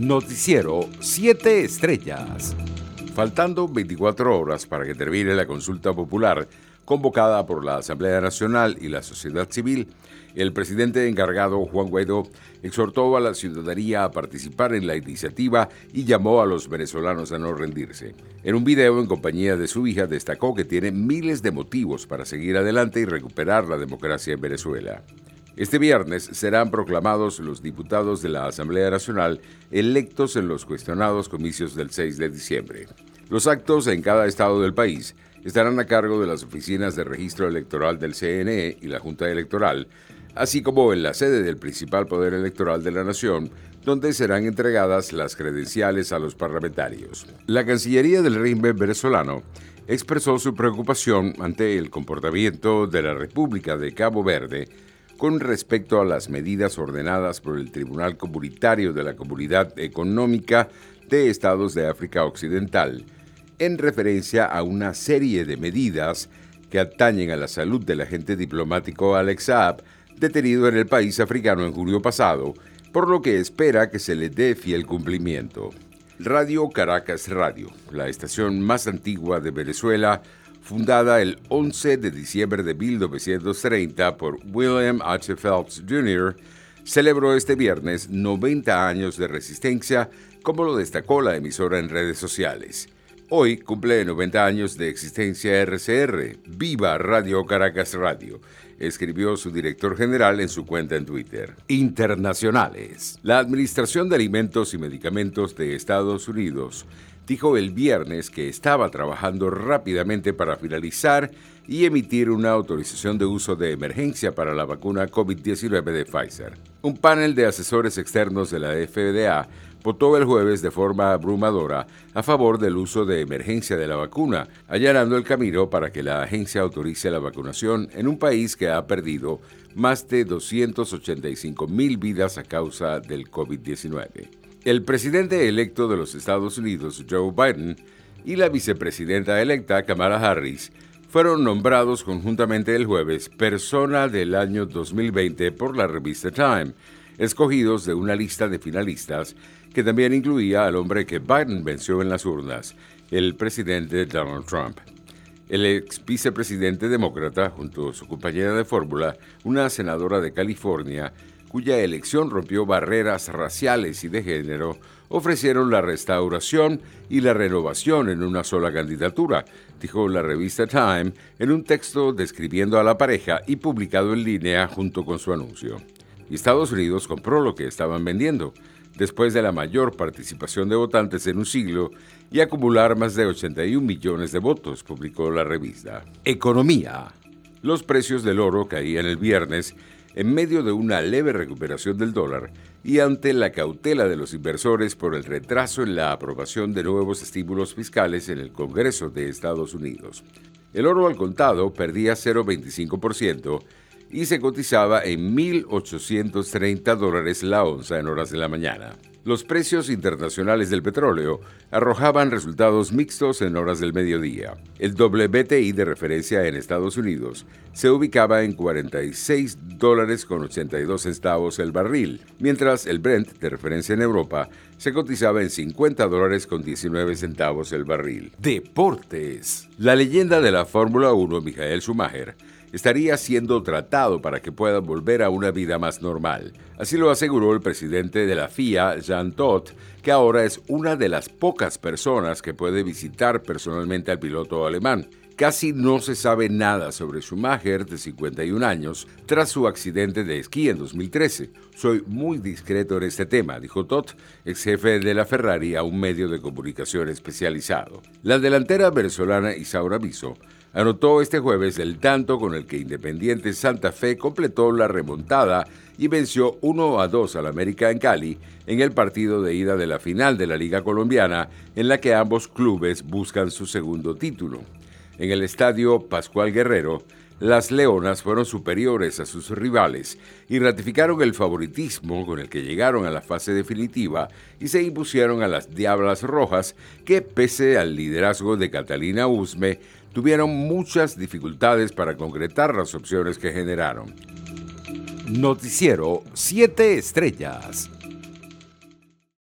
Noticiero 7 Estrellas. Faltando 24 horas para que termine la consulta popular convocada por la Asamblea Nacional y la sociedad civil, el presidente encargado Juan Guaidó exhortó a la ciudadanía a participar en la iniciativa y llamó a los venezolanos a no rendirse. En un video en compañía de su hija destacó que tiene miles de motivos para seguir adelante y recuperar la democracia en Venezuela. Este viernes serán proclamados los diputados de la Asamblea Nacional electos en los cuestionados comicios del 6 de diciembre. Los actos en cada estado del país estarán a cargo de las oficinas de registro electoral del CNE y la Junta Electoral, así como en la sede del principal poder electoral de la nación, donde serán entregadas las credenciales a los parlamentarios. La Cancillería del régimen venezolano expresó su preocupación ante el comportamiento de la República de Cabo Verde con respecto a las medidas ordenadas por el Tribunal Comunitario de la Comunidad Económica de Estados de África Occidental, en referencia a una serie de medidas que atañen a la salud del agente diplomático Alex Saab, detenido en el país africano en julio pasado, por lo que espera que se le dé fiel cumplimiento. Radio Caracas Radio, la estación más antigua de Venezuela, fundada el 11 de diciembre de 1930 por William H. Phelps Jr., celebró este viernes 90 años de resistencia, como lo destacó la emisora en redes sociales. Hoy cumple 90 años de existencia RCR, Viva Radio Caracas Radio, escribió su director general en su cuenta en Twitter. Internacionales. La Administración de Alimentos y Medicamentos de Estados Unidos dijo el viernes que estaba trabajando rápidamente para finalizar y emitir una autorización de uso de emergencia para la vacuna COVID-19 de Pfizer. Un panel de asesores externos de la FDA votó el jueves de forma abrumadora a favor del uso de emergencia de la vacuna, allanando el camino para que la agencia autorice la vacunación en un país que ha perdido más de 285 mil vidas a causa del COVID-19. El presidente electo de los Estados Unidos, Joe Biden, y la vicepresidenta electa, Kamala Harris, fueron nombrados conjuntamente el jueves Persona del año 2020 por la revista Time, escogidos de una lista de finalistas que también incluía al hombre que Biden venció en las urnas, el presidente Donald Trump. El ex vicepresidente demócrata, junto a su compañera de fórmula, una senadora de California, cuya elección rompió barreras raciales y de género, ofrecieron la restauración y la renovación en una sola candidatura, dijo la revista Time en un texto describiendo a la pareja y publicado en línea junto con su anuncio. Estados Unidos compró lo que estaban vendiendo, después de la mayor participación de votantes en un siglo y acumular más de 81 millones de votos, publicó la revista. Economía. Los precios del oro caían el viernes en medio de una leve recuperación del dólar y ante la cautela de los inversores por el retraso en la aprobación de nuevos estímulos fiscales en el Congreso de Estados Unidos. El oro al contado perdía 0,25% y se cotizaba en 1.830 dólares la onza en horas de la mañana. Los precios internacionales del petróleo arrojaban resultados mixtos en horas del mediodía. El WTI de referencia en Estados Unidos se ubicaba en 46 dólares con 82 centavos el barril, mientras el Brent de referencia en Europa se cotizaba en 50 dólares con 19 centavos el barril. Deportes. La leyenda de la Fórmula 1, Michael Schumacher, estaría siendo tratado para que pueda volver a una vida más normal. Así lo aseguró el presidente de la FIA, Jean Todt, que ahora es una de las pocas personas que puede visitar personalmente al piloto alemán. Casi no se sabe nada sobre Schumacher, de 51 años, tras su accidente de esquí en 2013. Soy muy discreto en este tema, dijo Todt, ex jefe de la Ferrari, a un medio de comunicación especializado. La delantera venezolana Isaura Biso anotó este jueves el tanto con el que Independiente Santa Fe completó la remontada y venció 1 a 2 al América en Cali en el partido de ida de la final de la Liga Colombiana, en la que ambos clubes buscan su segundo título. En el estadio Pascual Guerrero, las Leonas fueron superiores a sus rivales y ratificaron el favoritismo con el que llegaron a la fase definitiva y se impusieron a las Diablas Rojas que, pese al liderazgo de Catalina Usme, tuvieron muchas dificultades para concretar las opciones que generaron. Noticiero 7 Estrellas.